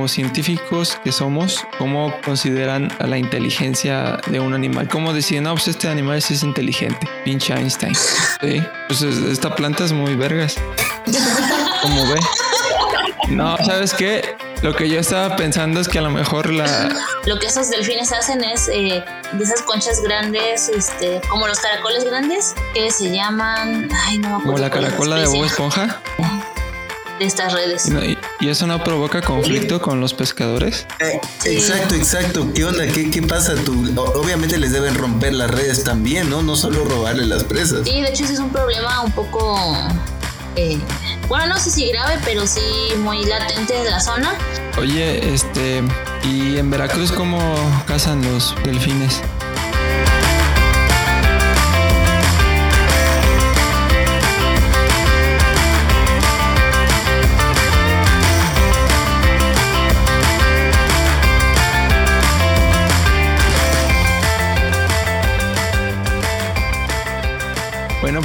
como científicos que somos, cómo consideran a la inteligencia de un animal. ¿Cómo deciden, no, pues este animal es inteligente? Pinche Einstein. Sí, pues esta planta es muy vergas. ¿Cómo ve? No, ¿sabes qué? Lo que yo estaba pensando es que a lo mejor la... Lo que esos delfines hacen es eh, de esas conchas grandes, este, como los caracoles grandes, que se llaman... Ay, no Como la caracola de Bob Esponja. De estas redes. ¿Y, eso no provoca conflicto con los pescadores? Eh, exacto, exacto. ¿Qué onda? ¿Qué, ¿Qué pasa? Tú, obviamente les deben romper las redes también, ¿no? No solo robarle las presas. Sí, de hecho ese es un problema un poco eh, bueno, no sé si grave, pero sí muy latente de la zona. Oye, este, ¿y en Veracruz cómo cazan los delfines?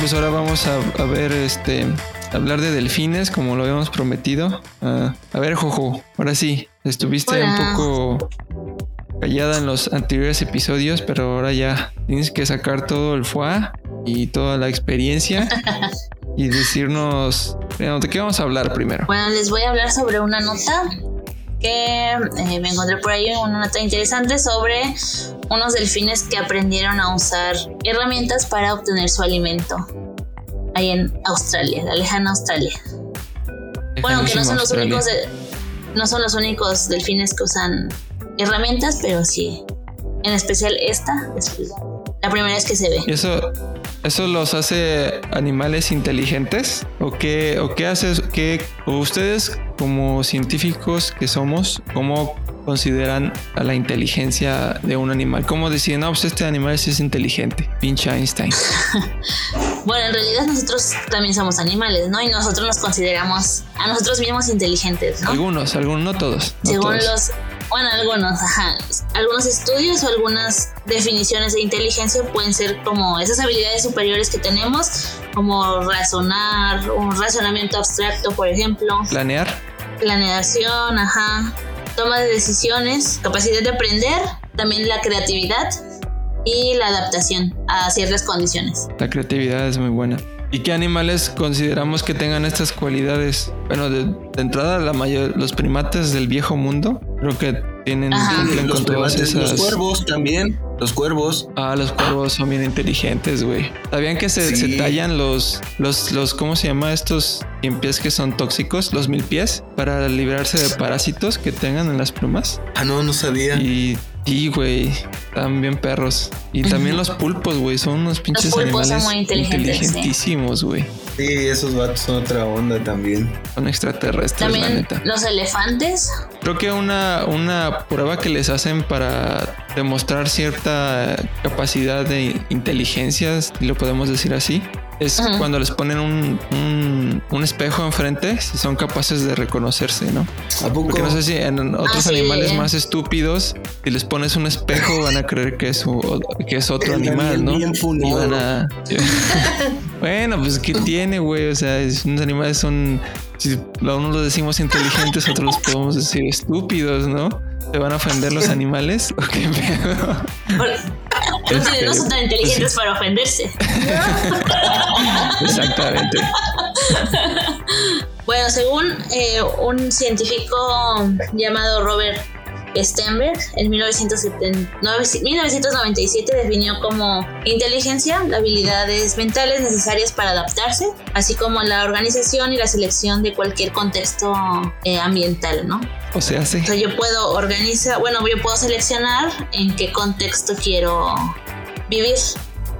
Pues ahora vamos a, a ver este hablar de delfines, como lo habíamos prometido. Ah, a ver, Jojo, ahora sí, estuviste un poco callada en los anteriores episodios, pero ahora ya tienes que sacar todo el foie y toda la experiencia y decirnos de qué vamos a hablar primero. Bueno, les voy a hablar sobre una nota que eh, me encontré por ahí, una nota interesante sobre unos delfines que aprendieron a usar herramientas para obtener su alimento ahí en Australia, la lejana Australia. bueno, aunque no son los únicos no son los únicos delfines que usan herramientas, pero sí. En especial esta es la primera vez que se ve. ¿Y eso, eso los hace animales inteligentes? ¿O qué, o qué hace? Qué, ustedes como científicos que somos, cómo consideran a la inteligencia de un animal? ¿Cómo deciden, no, pues este animal sí es inteligente? Pinche Einstein. bueno, en realidad nosotros también somos animales, ¿no? Y nosotros nos consideramos a nosotros mismos inteligentes, ¿no? Algunos, algunos, no todos. Según los, bueno, algunos, ajá. Algunos estudios o algunas definiciones de inteligencia pueden ser como esas habilidades superiores que tenemos, como razonar, un razonamiento abstracto, por ejemplo. Planear. Planeación, ajá toma de decisiones, capacidad de aprender, también la creatividad y la adaptación a ciertas condiciones. La creatividad es muy buena. ¿Y qué animales consideramos que tengan estas cualidades? Bueno, de, entrada, la mayor, los primates del viejo mundo, creo que tienen con todas esas. Los cuervos también. Los cuervos. Ah, los cuervos son bien inteligentes, güey. ¿Sabían que se, se, tallan los, los, los, ¿cómo se llama estos pies que son tóxicos? Los mil pies, para librarse de parásitos que tengan en las plumas. Ah, no, no sabía. Y Sí, güey. Están bien perros. Y también los pulpos, güey. Son unos pinches los animales son muy inteligentísimos, güey. Sí. esos vatos son otra onda también. Son extraterrestres, la neta. Los elefantes. Creo que una, una prueba que les hacen para demostrar cierta capacidad de inteligencia, si lo podemos decir así, es cuando les ponen un, un, espejo enfrente, si son capaces de reconocerse, ¿no? ¿A poco? Porque no sé si en otros animales más estúpidos, si les pones un espejo, van a creer que es, que es otro animal, ¿no? y van a... bueno, pues ¿qué tiene, güey? O sea, unos animales son... Si a uno los decimos inteligentes, otros los podemos decir estúpidos, ¿no? ¿Te van a ofender los animales? ¿O qué pedo? no son tan inteligentes para ofenderse. Exactamente. Bueno, según eh, un científico llamado Robert Stenberg en 1997 definió como inteligencia habilidades mentales necesarias para adaptarse, así como la organización y la selección de cualquier contexto eh, ambiental, ¿no? O sea, sí. O sea, yo puedo organizar, bueno, yo puedo seleccionar en qué contexto quiero vivir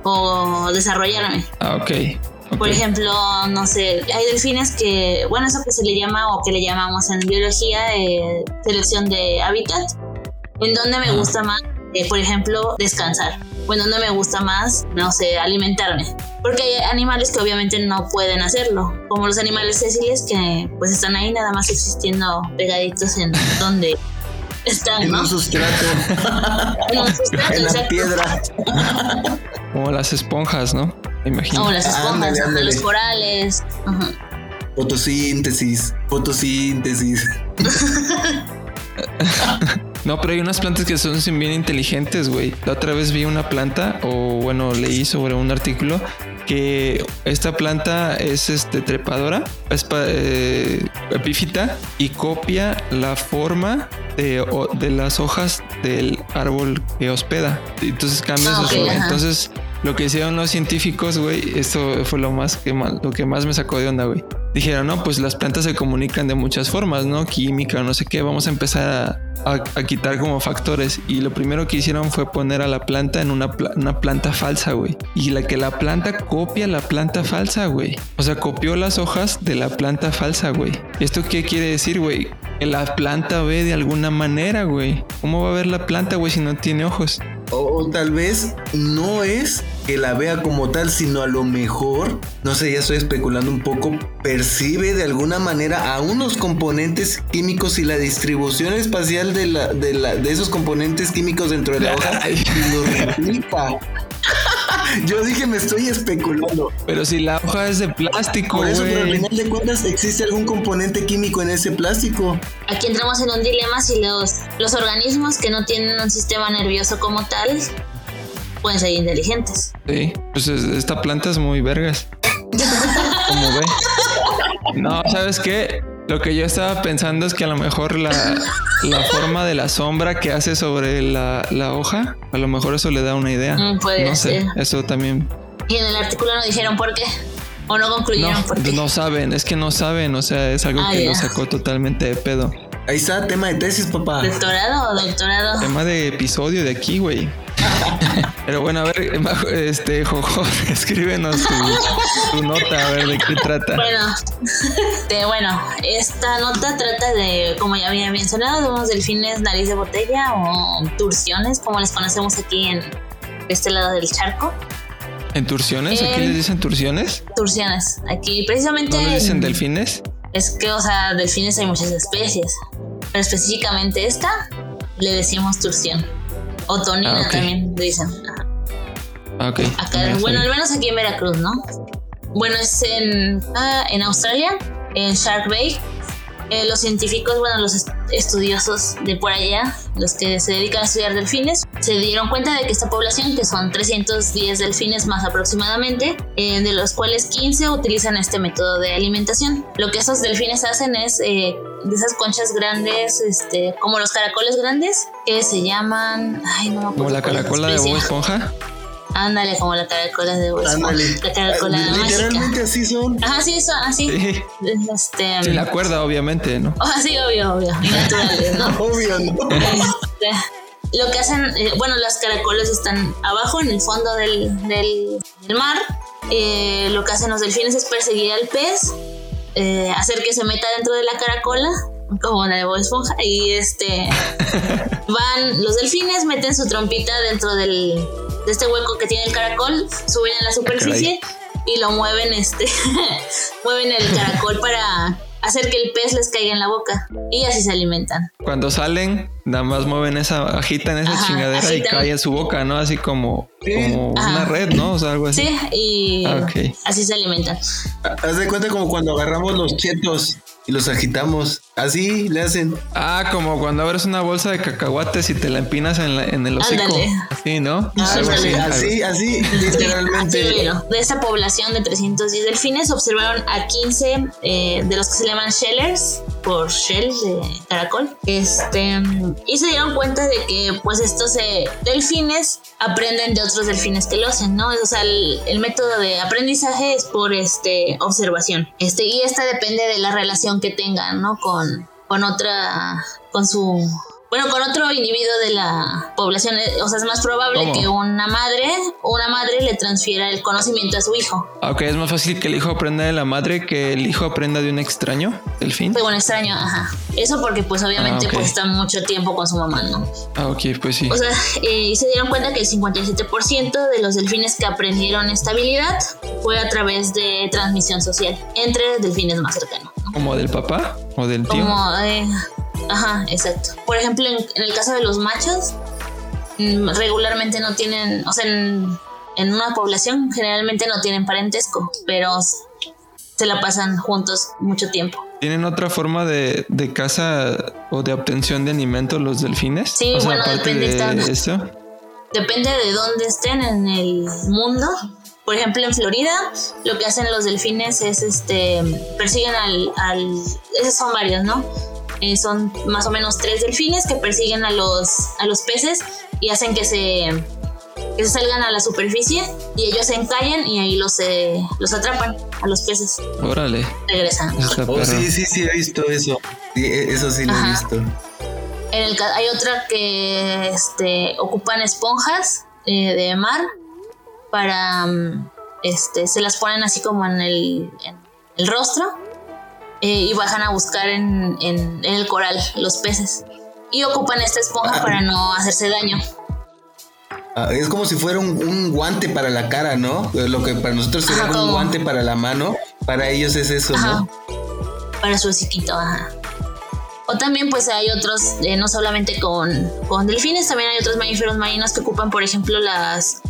o desarrollarme. Ah, ok. Por ejemplo, no sé, hay delfines que, bueno, eso que se le llama o que le llamamos en biología eh, selección de hábitat, en donde me gusta más, eh, por ejemplo, descansar, o en donde me gusta más, no sé, alimentarme. Porque hay animales que obviamente no pueden hacerlo, como los animales sesiles que pues están ahí nada más existiendo pegaditos en donde están, en un sustrato. en un sustrato, en la piedra. Como las esponjas, ¿no? Imagino. Como las esponjas, los corales. Fotosíntesis, fotosíntesis. no, pero hay unas plantas que son bien inteligentes, güey. La otra vez vi una planta, o bueno, leí sobre un artículo que esta planta es este trepadora, es eh, epífita y copia la forma de, de, las hojas del árbol que hospeda. Entonces cambia ah, su Entonces lo que hicieron los científicos, güey, esto fue lo más que más, lo que más me sacó de onda, güey. Dijeron, no, pues las plantas se comunican de muchas formas, ¿no? Química, no sé qué. Vamos a empezar a, quitar como factores. Y lo primero que hicieron fue poner a la planta en una, una planta falsa, güey. Y la que la planta copia la planta falsa, güey. O sea, copió las hojas de la planta falsa, güey. ¿Esto qué quiere decir, güey? Que la planta ve de alguna manera, güey. ¿Cómo va a ver la planta, güey, si no tiene ojos? O, tal vez no es que la vea como tal, sino a lo mejor, no sé, ya estoy especulando un poco, percibe de alguna manera a unos componentes químicos y la distribución espacial de, la, de, la, de esos componentes químicos dentro de la hoja y los replica. Yo dije, me estoy especulando. Pero si la hoja es de plástico. Por eso, pero al final de cuentas, ¿existe algún componente químico en ese plástico? Aquí entramos en un dilema si los, los organismos que no tienen un sistema nervioso como tal pueden ser inteligentes. Sí, pues esta planta es muy vergas. Como ve. No, ¿sabes qué? Lo que yo estaba pensando es que a lo mejor la, forma de la sombra que hace sobre la, hoja, a lo mejor eso le da una idea. Mm, puede no ser. Sé, eso también. Y en el artículo no dijeron por qué. O no concluyeron por qué. No saben, es que no saben, o sea, es algo ah, que lo sacó totalmente de pedo. Ahí está, tema de tesis, papá. ¿Doctorado o doctorado? Tema de episodio de aquí, güey. Pero bueno, a ver, este, Jojo, escríbenos tu, nota, a ver de qué trata. Bueno, bueno, esta nota trata de, como ya había mencionado, de unos delfines nariz de botella o turciones, como les conocemos aquí en este lado del charco. ¿En turciones? ¿Aquí les dicen turciones? Turciones. Aquí precisamente... ¿No les dicen delfines? Es que, o sea, delfines hay muchas especies, pero específicamente esta le decimos turción. O tonina ah, también dicen. Ah, ok. bueno, al menos aquí en Veracruz, ¿no? Bueno, es en, ah, en Australia, en Shark Bay. Eh, los científicos, bueno, los estudiosos de por allá, los que se dedican a estudiar delfines, se dieron cuenta de que esta población, que son 310 delfines más aproximadamente, eh, de los cuales 15 utilizan este método de alimentación. Lo que esos delfines hacen es eh, de esas conchas grandes, este, como los caracoles grandes, que se llaman, ay, no Como la caracola de Bob Esponja. Ándale, como la caracola de hueso. La caracola Literalmente así son. Ajá, sí, son así. Sí. Este, sí, la cuerda, obviamente, ¿no? Oh, sí, obvio, obvio. naturales, ¿no? obvio, ¿no? Este, lo que hacen, eh, bueno, las caracolas están abajo en el fondo del, del, mar. Eh, lo que hacen los delfines es perseguir al pez, eh, hacer que se meta dentro de la caracola como la de Bob Esponja y este van los delfines meten su trompita dentro del de este hueco que tiene el caracol, suben a la superficie y lo mueven, este, mueven el caracol para hacer que el pez les caiga en la boca y así se alimentan. Cuando salen, nada más mueven esa, agitan esa chingadera y cae en su boca, ¿no? Así como, como una red, ¿no? O sea, algo así. Sí, y ah, así se alimentan. Haz de cuenta como cuando agarramos los chetos y los agitamos. Así le hacen. Ah, como cuando abres una bolsa de cacahuates y te la empinas en, en el hocico. Así, ¿no? así, así, literalmente. de esta población de 310 delfines observaron a 15 eh, de los que se llaman shellers por shell de caracol. Este, y se dieron cuenta de que pues estos eh, delfines aprenden de otros delfines que lo hacen, ¿no? O sea, el, el, método de aprendizaje es por este observación. Este, y esta depende de la relación que tengan, ¿no? Con, con otra, con su bueno, con otro individuo de la población, eh, o sea, es más probable que una madre, una madre le transfiera el conocimiento a su hijo. Ok, es más fácil que el hijo aprenda de la madre que el hijo aprenda de un extraño, el fin. De un extraño, ajá. Eso porque pues obviamente ah, pues está mucho tiempo con su mamá, ¿no? Ah, ok, pues sí. O sea, eh, y se dieron cuenta que el 57% de los delfines que aprendieron estabilidad fue a través de transmisión social entre delfines más cercanos. ¿Como del papá o del tío? Como, eh, Ajá, exacto. Por ejemplo, en, el caso de los machos, mm, regularmente no tienen, o sea, en, una población generalmente no tienen parentesco, pero se la pasan juntos mucho tiempo. ¿Tienen otra forma de, de caza o de obtención de alimentos los delfines? Sí, O sea, bueno, depende, de están- eso. Depende de dónde estén en el mundo. Por ejemplo, en Florida, lo que hacen los delfines es este persiguen al, al esos son varios, ¿no? Eh, son más o menos tres delfines que persiguen a los a los peces y hacen que se que se salgan a la superficie y ellos se encallan y ahí los eh, los atrapan a los peces. Órale. Regresan. Oh, sí, sí, sí, he visto eso. Sí, e- eso sí lo he visto. En el, ca- hay otra que este, ocupan esponjas eh, de mar para mm, este se las ponen así como en el, en el rostro eh, y bajan a buscar en, en- en el coral los peces y ocupan esta esponja para no hacerse daño Ah, es como si fuera un, un guante para la cara, ¿no? Eh, Lo que para nosotros sería un guante para la mano, para ellos es eso, Ajá. ¿no? para su hociquito ajá. o también pues hay otros eh, no solamente con, con delfines también hay otros mamíferos marinos que ocupan por ejemplo las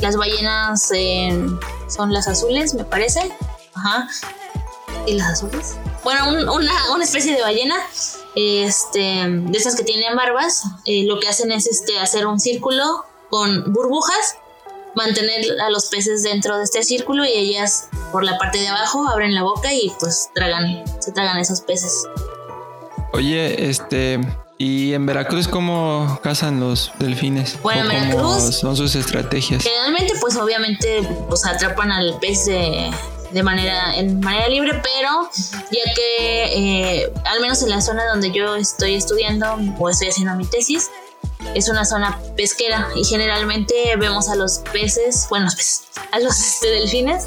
las ballenas eh, son las azules me parece ajá y las azules bueno un- una, una especie de ballena este de esas que tienen barbas eh, lo que hacen es este hacer un círculo con burbujas mantener a los peces dentro de este círculo y ellas por la parte de abajo abren la boca y pues tragan, se tragan esos peces. Oye, este. ¿Y en Veracruz cómo cazan los delfines? Bueno, ¿O en Veracruz- son sus estrategias? Generalmente pues obviamente pues atrapan al pez de, de manera, en manera libre, pero ya que eh, al menos en la zona donde yo estoy estudiando o estoy haciendo mi tesis, es una zona pesquera y generalmente vemos a los peces, bueno, los peces, a los este, delfines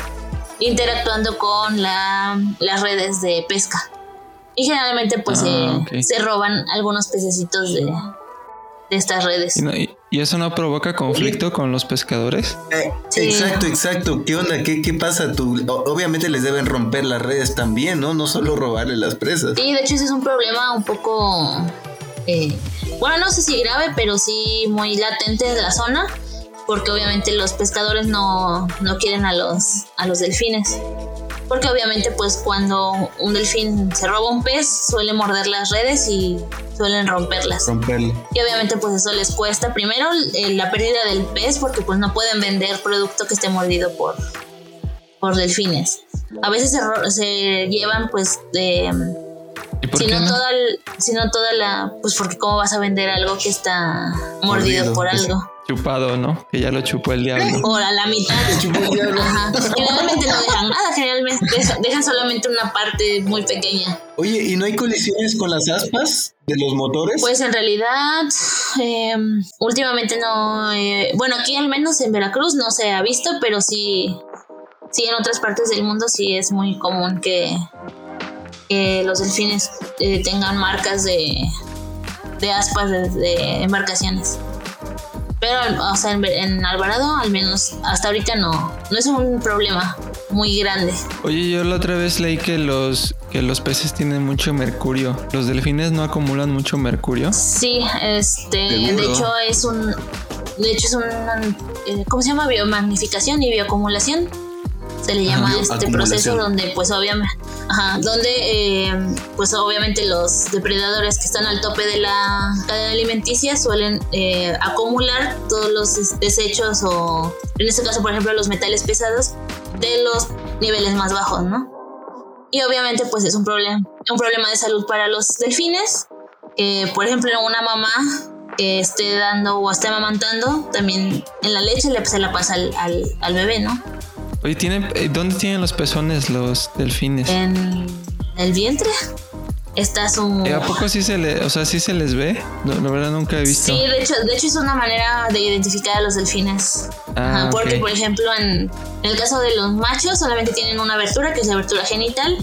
interactuando con la- las redes de pesca. Y generalmente pues Ah, eh, se roban algunos pececitos de, de estas redes. ¿Y, no- y- y eso no provoca conflicto con los pescadores? Eh, Sí. Exacto, exacto. ¿Qué onda? ¿Qué, qué pasa? Tú, obviamente les deben romper las redes también, ¿no? No solo robarle las presas. Sí, de hecho ese es un problema un poco, eh, bueno, no sé si grave, pero sí muy latente de la zona, porque obviamente los pescadores no, no quieren a los, a los delfines. Porque obviamente pues cuando un delfín se roba un pez suele morder las redes y suelen romperlas. Romperle. Y obviamente pues eso les cuesta primero eh, la pérdida del pez porque pues no pueden vender producto que esté mordido por, por delfines. A veces se, llevan pues de ¿Y por si qué no, toda el- si no toda la pues porque cómo vas a vender algo que está mordido, Mordido, por pues. algo Chupado, ¿no? Que ya lo chupó el diablo. o a la mitad chupó el diablo. Ajá. generalmente no dejan nada generalmente deja- dejan solamente una parte muy pequeña Oye, ¿y no hay colisiones con las aspas de los motores? pues en realidad eh, últimamente no eh, bueno aquí al menos en Veracruz no se ha visto pero sí sí en otras partes del mundo sí es muy común que que los delfines eh, tengan marcas de, de aspas de, de embarcaciones. Pero, o sea, en, en Alvarado, al menos hasta ahorita no, no es un problema muy grande. Oye, yo la otra vez leí que los, que los peces tienen mucho mercurio. ¿Los delfines no acumulan mucho mercurio? Sí, este, de hecho es un, de hecho es un, eh, ¿cómo se llama? Biomagnificación y bioacumulación. Se le llama este proceso donde, pues obviamente, ajá, donde, eh, pues obviamente los depredadores que están al tope de la cadena alimenticia suelen eh, acumular todos los des- desechos o, en este caso, por ejemplo, los metales pesados de los niveles más bajos, ¿no? Y obviamente, pues es un problema, un problema de salud para los delfines. que, por ejemplo, una mamá que esté dando o esté amamantando, también en la leche le, se la pasa al, al, al bebé, ¿no? Oye, ¿tienen, eh, ¿dónde tienen los pezones los delfines? En el vientre está su... Eh, ¿A poco sí se le, o sea, sí se les ve? No, la verdad nunca he visto. Sí, de hecho, de hecho es una manera de identificar a los delfines. Ah, Ajá, porque, por ejemplo, en, en el caso de los machos solamente tienen una abertura, que es la abertura genital.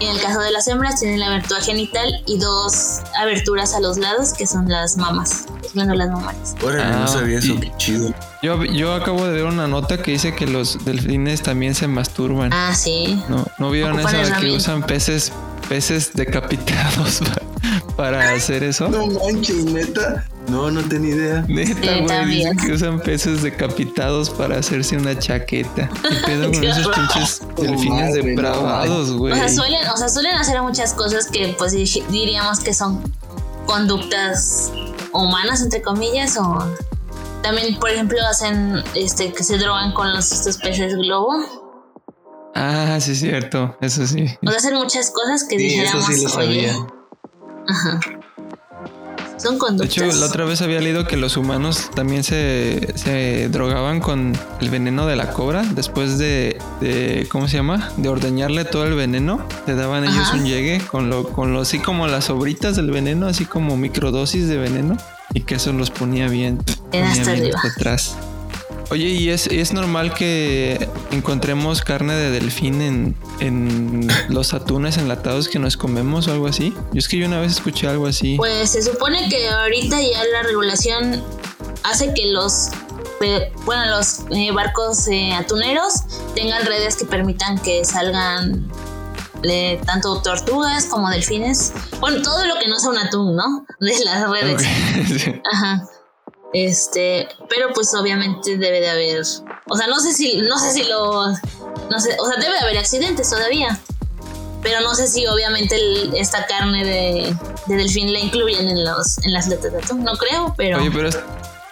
Y en el caso de las hembras tienen la abertura genital y dos aberturas a los lados, que son las mamas, las glándulas mamarias. Órale, Ah, no sabía eso, y- qué chido. Yo, yo acabo de ver una nota que dice que los delfines también se masturban. Ah, sí. ¿No, ¿no vieron Ocupan esa de que usan peces, peces decapitados para hacer eso? No manches, neta. No, no tenía idea. Neta, güey. Dicen que usan peces decapitados para hacerse una chaqueta. ¿Qué pedo con esos pinches delfines depravados, güey? o sea, suelen, o sea, suelen hacer muchas cosas que pues diríamos que son conductas humanas, entre comillas, o también, por ejemplo, hacen este que se drogan con los estos peces globo. Ah, sí, es cierto, eso sí. O sea, hacen muchas cosas que dijéramos, eso sí lo sabía. Ajá. Son conductas. De hecho, la otra vez había leído que los humanos también se, se drogaban con el veneno de la cobra. Después de, de, ¿cómo se llama? De ordeñarle todo el veneno. Le daban ellos un llegue con lo, con lo, así como las sobritas del veneno, así como microdosis de veneno. Y que eso los ponía bien. Ponía hasta arriba. atrás. Oye, ¿y es, es normal que encontremos carne de delfín en, en los atunes enlatados que nos comemos o algo así? Yo es que yo una vez escuché algo así. Pues se supone que ahorita ya la regulación hace que los bueno, los eh, barcos eh, atuneros tengan redes que permitan que salgan eh, tanto tortugas como delfines. Bueno, todo lo que no sea un atún, ¿no? De las redes. Ajá. Este, pero pues obviamente debe de haber, o sea, no sé si, no sé si lo, no sé, o sea, debe de haber accidentes todavía, pero no sé si obviamente esta carne de, delfín la incluyen en los, en las letras de atún, no creo, pero. Oye, pero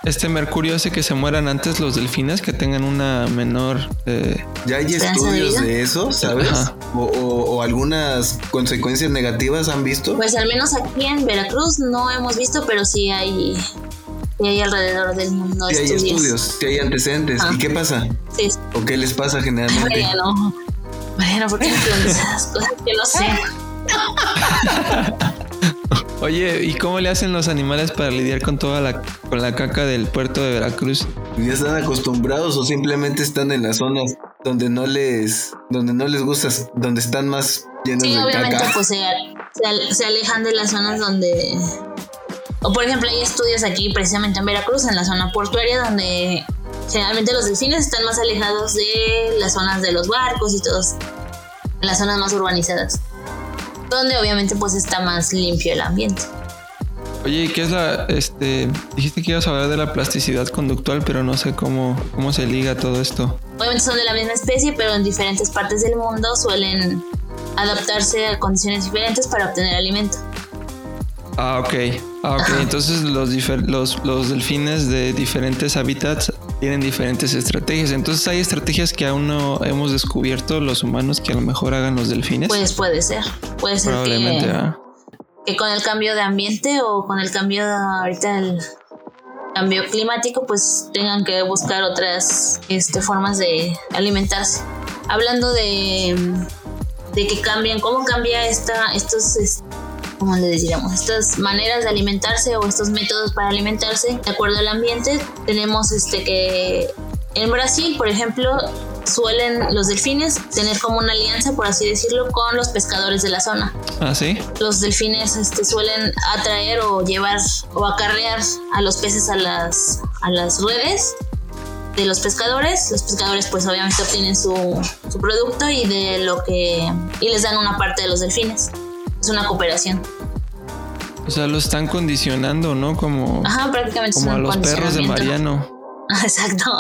este mercurio hace que se mueran antes los delfines, que tengan una menor. Eh, ya hay estudios de, eso, ¿sabes? O, o, algunas consecuencias negativas han visto. Pues al menos aquí en Veracruz no hemos visto, pero sí hay y hay alrededor del mundo sí estudios. hay estudios, sí hay antecedentes. ¿Y qué pasa? Sí. ¿O qué les pasa generalmente? Bueno, bueno, porque me esas cosas que no sé. Oye, ¿y cómo le hacen los animales para lidiar con toda la, con la caca del puerto de Veracruz? ¿Ya están acostumbrados o simplemente están en las zonas donde no les, donde no les gusta, donde están más llenos sí, de obviamente, pues se, se alejan de las zonas donde o por ejemplo, hay estudios aquí precisamente en Veracruz, en la zona portuaria, donde generalmente los delfines están más alejados de las zonas de los barcos y todos, en las zonas más urbanizadas, donde obviamente pues está más limpio el ambiente. Oye, ¿qué es la, este, dijiste que ibas a hablar de la plasticidad conductual, pero no sé cómo, cómo se liga todo esto? Obviamente son de la misma especie, pero en diferentes partes del mundo suelen adaptarse a condiciones diferentes para obtener alimento. Ah, ok. Ah, ok. Entonces los, los, los delfines de diferentes hábitats tienen diferentes estrategias. Entonces hay estrategias que aún no hemos descubierto los humanos que a lo mejor hagan los delfines. Pues puede ser. Puede ser Probablemente, que, que con el cambio de ambiente o con el cambio de ahorita el cambio climático, pues tengan que buscar otras este, formas de alimentarse. Hablando de, de que cambian, cómo cambia esta, estos como le diríamos, estas maneras de alimentarse o estos métodos para alimentarse de acuerdo al ambiente. Tenemos este que en Brasil, por ejemplo, suelen los delfines tener como una alianza, por así decirlo, con los pescadores de la zona. Ah, sí. Los delfines este, suelen atraer o llevar o acarrear a los peces a las, a las redes de los pescadores. Los pescadores pues obviamente obtienen su, su producto y de lo que y les dan una parte de los delfines es una cooperación. O sea, lo están condicionando, ¿no? Como, Ajá, prácticamente como a los perros de Mariano. Exacto.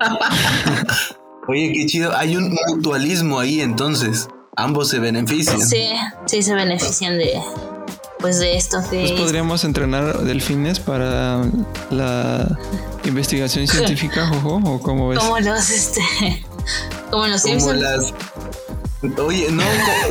Oye, qué chido. Hay un mutualismo ahí entonces. Ambos se benefician. Sí, sí se benefician de pues de esto. Pues podríamos entrenar delfines para la investigación científica, Jojo, o cómo ves. Como los este como los como Las Oye, no,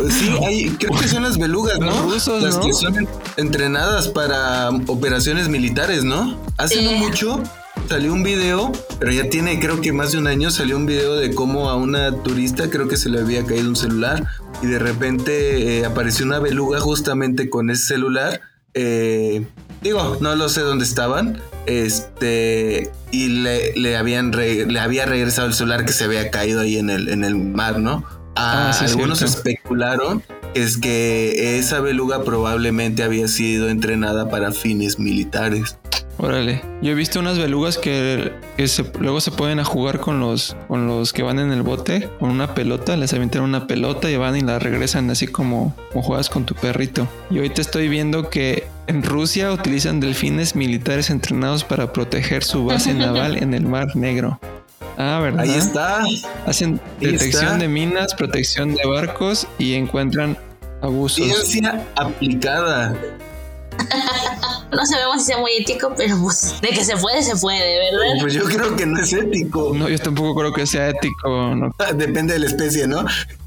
sí, hay, creo que son las belugas, ¿no? las que son entrenadas para operaciones militares, ¿no? Hace no mucho salió un video, pero ya tiene creo que más de un año, salió un video de cómo a una turista creo que se le había caído un celular y de repente eh, apareció una beluga justamente con ese celular. Eh, digo, no lo sé dónde estaban. Este, y le, le habían le había regresado el celular que se había caído ahí en el, en el mar, ¿no? Ah, algunos especularon es que esa beluga probablemente había sido entrenada para fines militares. Órale, yo he visto unas belugas que, luego se pueden a jugar con los, con los que van en el bote, con una pelota, les avientan una pelota y van y la regresan así como, como juegas con tu perrito. Y ahorita estoy viendo que En Rusia utilizan delfines militares entrenados para proteger su base naval en el Mar Negro. Ah, ¿verdad? Ahí está. Hacen detección de minas, protección de barcos y encuentran abusos. Ciencia aplicada. no sabemos si sea muy ético, pero pues de que se puede, se puede, ¿verdad? Pues yo creo que no es ético. No, yo tampoco creo que sea ético. No. Depende de la especie, ¿no?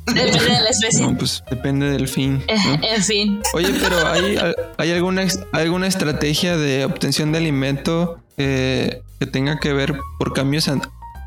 Depende de la especie. No, pues depende del fin. Eh, ¿no? En fin. Oye, pero ¿hay, hay alguna, alguna estrategia de obtención de alimento que, que tenga que ver por cambios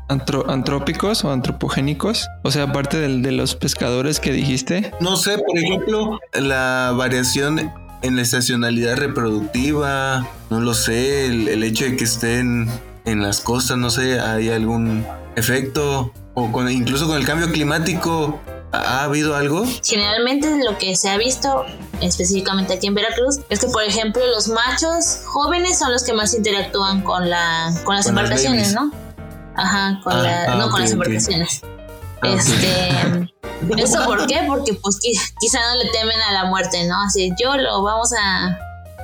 antro- antrópicos o antropogénicos? O sea, aparte del, de los pescadores que dijiste. No sé, por ejemplo, la variación en la estacionalidad reproductiva, no lo sé, el, el hecho de que estén en las costas, no sé, hay algún efecto, o con, incluso con el cambio climático, ¿ha, ha habido algo? Generalmente lo que se ha visto específicamente aquí en Veracruz es que por ejemplo los machos jóvenes son los que más interactúan con la con las Con embarcaciones. ¿no? Ajá, con Ah, la, ah, no ok, con las embarcaciones. Ah. Este ¿Eso por qué? Porque pues qui- quizá no le temen a la muerte, ¿no? Así, yo lo vamos a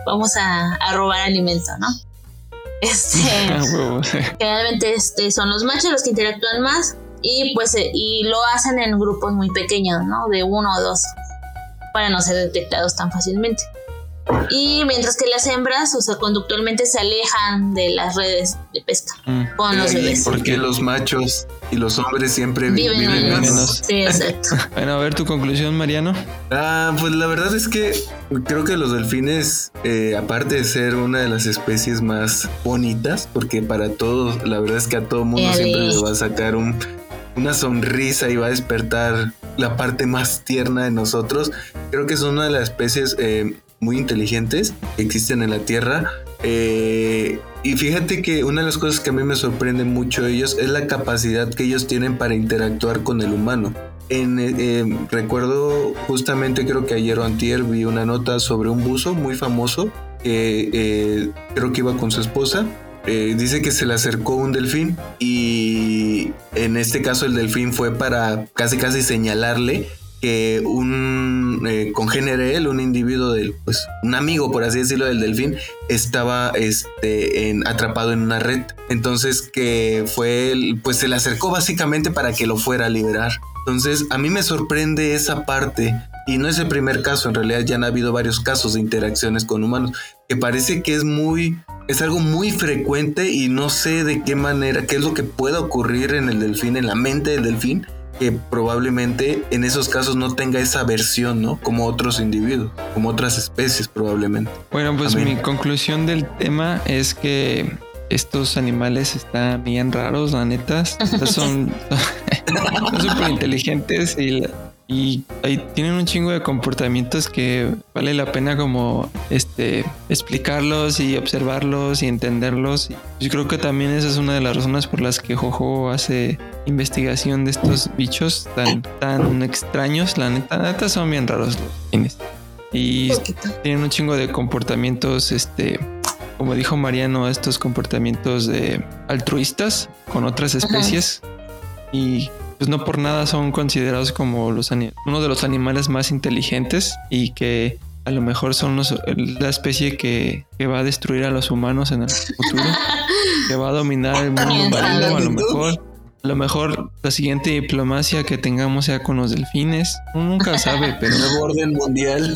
vamos a, a robar alimento, ¿no? Este Ah, generalmente este, son los machos los que interactúan más y pues eh, y lo hacen en grupos muy pequeños, ¿no? De uno o dos para no ser detectados tan fácilmente. Y mientras que las hembras, o sea, conductualmente se alejan de las redes de pesca Mm. con los bebés. Porque los machos y los hombres siempre vi- Viven viven menos. Sí, exacto. Bueno, a ver tu conclusión, Mariano. Ah, pues la verdad es que creo que los delfines, eh, aparte de ser una de las especies más bonitas, porque para todos, la verdad es que a todo mundo siempre le va a sacar un, una sonrisa y va a despertar la parte más tierna de nosotros. Creo que son una de las especies eh, muy inteligentes que existen en la Tierra. Eh, y fíjate que una de las cosas que a mí me sorprende mucho ellos es la capacidad que ellos tienen para interactuar con el humano. Eh, recuerdo justamente creo que ayer o antier vi una nota sobre un buzo muy famoso que eh, creo que iba con su esposa. Eh, dice que se le acercó un delfín y en este caso el delfín fue para casi casi señalarle que un eh, congénere él, un individuo del, pues, un amigo, por así decirlo, del delfín, estaba este, en- atrapado en una red. Entonces que fue, el- pues se le acercó básicamente para que lo fuera a liberar. Entonces a mí me sorprende esa parte. Y no es el primer caso, en realidad ya han habido varios casos de interacciones con humanos, que parece que es muy, es algo muy frecuente y no sé de qué manera, qué es lo que pueda ocurrir en el delfín, en la mente del delfín, que probablemente en esos casos no tenga esa versión, ¿no? Como otros individuos, como otras especies probablemente. Bueno, pues mi conclusión del tema es que estos animales están bien raros, la neta. Son son súper inteligentes y, la- y ahí tienen un chingo de comportamientos que vale la pena como este explicarlos y observarlos y entenderlos. Y Yo creo que también esa es una de las razones por las que Jojo hace investigación de estos bichos tan, tan extraños. La neta, la neta son bien raros los delfines. Y tienen un chingo de comportamientos, este, como dijo Mariano, estos comportamientos de altruistas con otras especies y pues no por nada son considerados como los uno de los animales más inteligentes y que a lo mejor son los- la especie que, que va a destruir a los humanos en el futuro, que va a dominar el mundo marino, a lo mejor. A lo mejor la siguiente diplomacia que tengamos sea con los delfines. Uno nunca sabe, pero Nuevo orden mundial.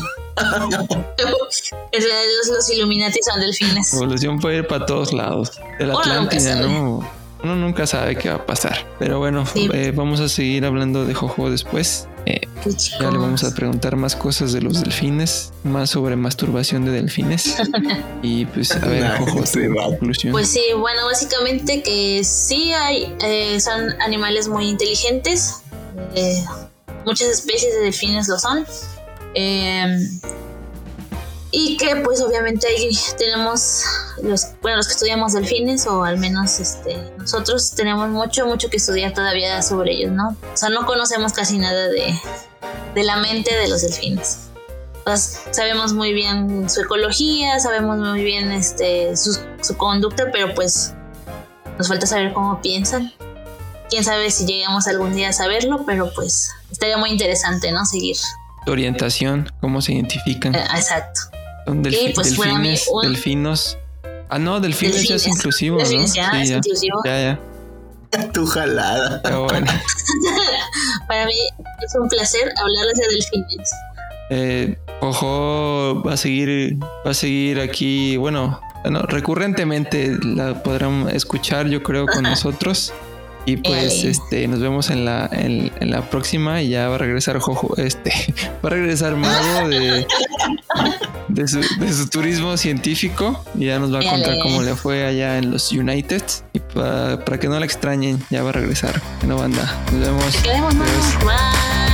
Los, los Illuminati son delfines. La evolución puede ir para todos lados. De la Atlántida. ¿no? Uno nunca sabe qué va a pasar. Pero bueno, Sí. eh, vamos a seguir hablando de Jojo después. Eh, ya le vamos a preguntar más cosas de los delfines, más sobre masturbación de delfines. y pues, a ver, Jojo, va. conclusión. Pues sí, bueno, básicamente que sí hay, eh, son animales muy inteligentes. eh, muchas especies de delfines lo son. Y que pues obviamente ahí tenemos los, bueno, los que estudiamos delfines o al menos este, nosotros tenemos mucho, mucho que estudiar todavía sobre ellos, ¿no? O sea, no conocemos casi nada de, de la mente de los delfines. Pues, sabemos muy bien su ecología, sabemos muy bien este, su, su conducta, pero pues nos falta saber cómo piensan. Quién sabe si llegamos algún día a saberlo, pero pues estaría muy interesante, ¿no? Seguir. Orientación, cómo se identifican. Eh, exacto. Son delfi- pues, delfines, un- delfinos. Ah, no, delfines, ya es Delfines. inclusivo, ¿no? Delfines, ya, es inclusivo. Ya, ya. Tu jalada. Pero bueno. Para mí es un placer hablarles de delfines. Eh, Ojo va a seguir, va a seguir aquí, bueno, bueno, recurrentemente la podrán escuchar, yo creo, con nosotros. Y pues Ey. este nos vemos en la, en, en la próxima y ya va a regresar Jojo, este, va a regresar Mago de, de, su, de su turismo científico y ya nos va a contar cómo le fue allá en los United. Y pa- para que no la extrañen, ya va a regresar. Bueno, banda, nos vemos. Bye.